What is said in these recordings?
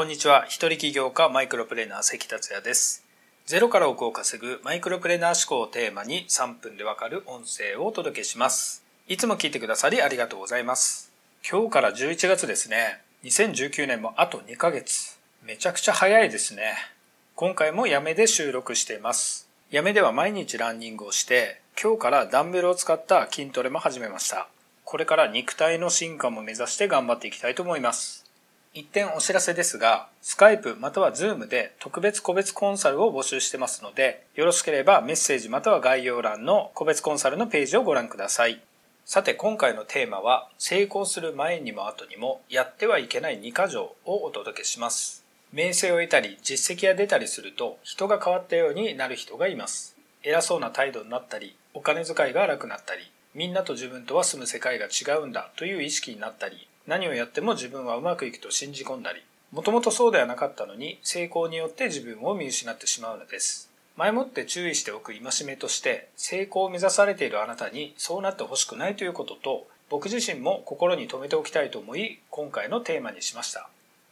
こんにちは。一人起業家マイクロプレーナー関達也です。ゼロから億を稼ぐマイクロプレーナー思考をテーマに3分でわかる音声をお届けします。いつも聞いてくださりありがとうございます。今日から11月ですね。2019年もあと2ヶ月。めちゃくちゃ早いですね。今回もやめで収録しています。やめでは毎日ランニングをして、今日からダンベルを使った筋トレも始めました。これから肉体の進化も目指して頑張っていきたいと思います。一点お知らせですが、スカイプまたはズームで特別個別コンサルを募集してますので、よろしければメッセージまたは概要欄の個別コンサルのページをご覧ください。さて今回のテーマは、成功する前にも後にもやってはいけない2箇条をお届けします。名声を得たり実績が出たりすると人が変わったようになる人がいます。偉そうな態度になったり、お金遣いが荒くなったり、みんなと自分とは住む世界が違うんだという意識になったり、何をやっても自分はうまくいくと信じ込んだり、もともとそうではなかったのに成功によって自分を見失ってしまうのです。前もって注意しておく戒めとして、成功を目指されているあなたにそうなってほしくないということと、僕自身も心に留めておきたいと思い、今回のテーマにしました。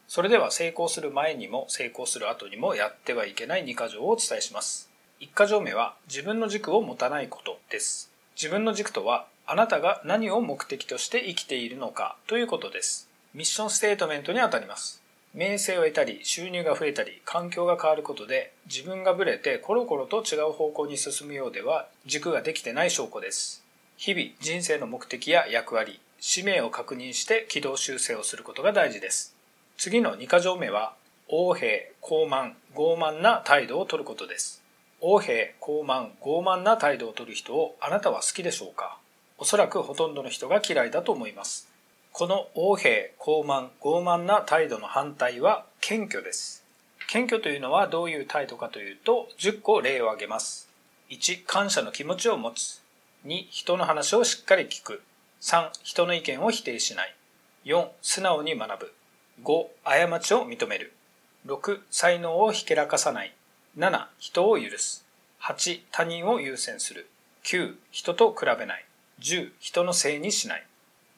それでは成功する前にも成功する後にもやってはいけない2箇条をお伝えします。1箇条目は自分の軸を持たないことです。自分の軸とはあなたが何を目的として生きているのかということです。ミッションステートメントにあたります。名声を得たり収入が増えたり環境が変わることで自分がブレてコロコロと違う方向に進むようでは軸ができてない証拠です。日々人生の目的や役割、使命を確認して軌道修正をすることが大事です。次の2箇条目は横兵、高慢、傲慢な態度をとることです。横兵、高慢、傲慢な態度をとる人をあなたは好きでしょうかおそらくほとんどの人が嫌いだと思います。この横兵、高慢、傲慢な態度の反対は謙虚です。謙虚というのはどういう態度かというと10個例を挙げます。1、感謝の気持ちを持つ。2、人の話をしっかり聞く。3、人の意見を否定しない。4、素直に学ぶ。5、過ちを認める。6、才能をひけらかさない。7、人を許す。8、他人を優先する。9、人と比べない。10、人のせいにしない。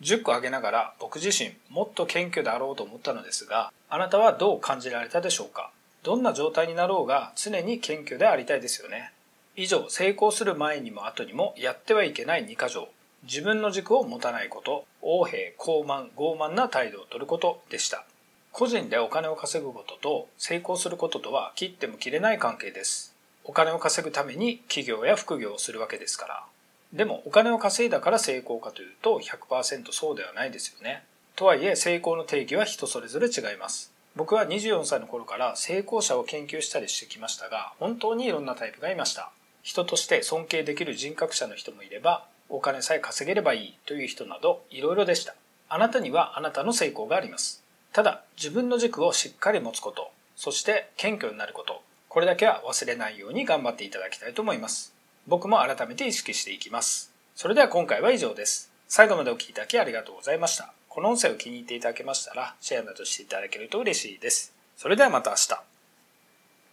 10個挙げながら僕自身もっと謙虚であろうと思ったのですが、あなたはどう感じられたでしょうか？どんな状態になろうが常に謙虚でありたいですよね。以上、成功する前にも後にもやってはいけない2箇条。自分の軸を持たないこと、横兵、高慢、傲慢な態度をとることでした。個人でお金を稼ぐことと成功することとは切っても切れない関係です。お金を稼ぐために企業や副業をするわけですから。でもお金を稼いだから成功かというと100%そうではないですよね。とはいえ成功の定義は人それぞれ違います。僕は24歳の頃から成功者を研究したりしてきましたが、本当にいろんなタイプがいました。人として尊敬できる人格者の人もいれば、お金さえ稼げればいいという人などいろいろでした。あなたにはあなたの成功があります。ただ自分の軸をしっかり持つこと、そして謙虚になること、これだけは忘れないように頑張っていただきたいと思います。僕も改めて意識していきます。それでは今回は以上です。最後までお聴きいただきありがとうございました。この音声を気に入っていただけましたら、シェアなどしていただけると嬉しいです。それではまた明日。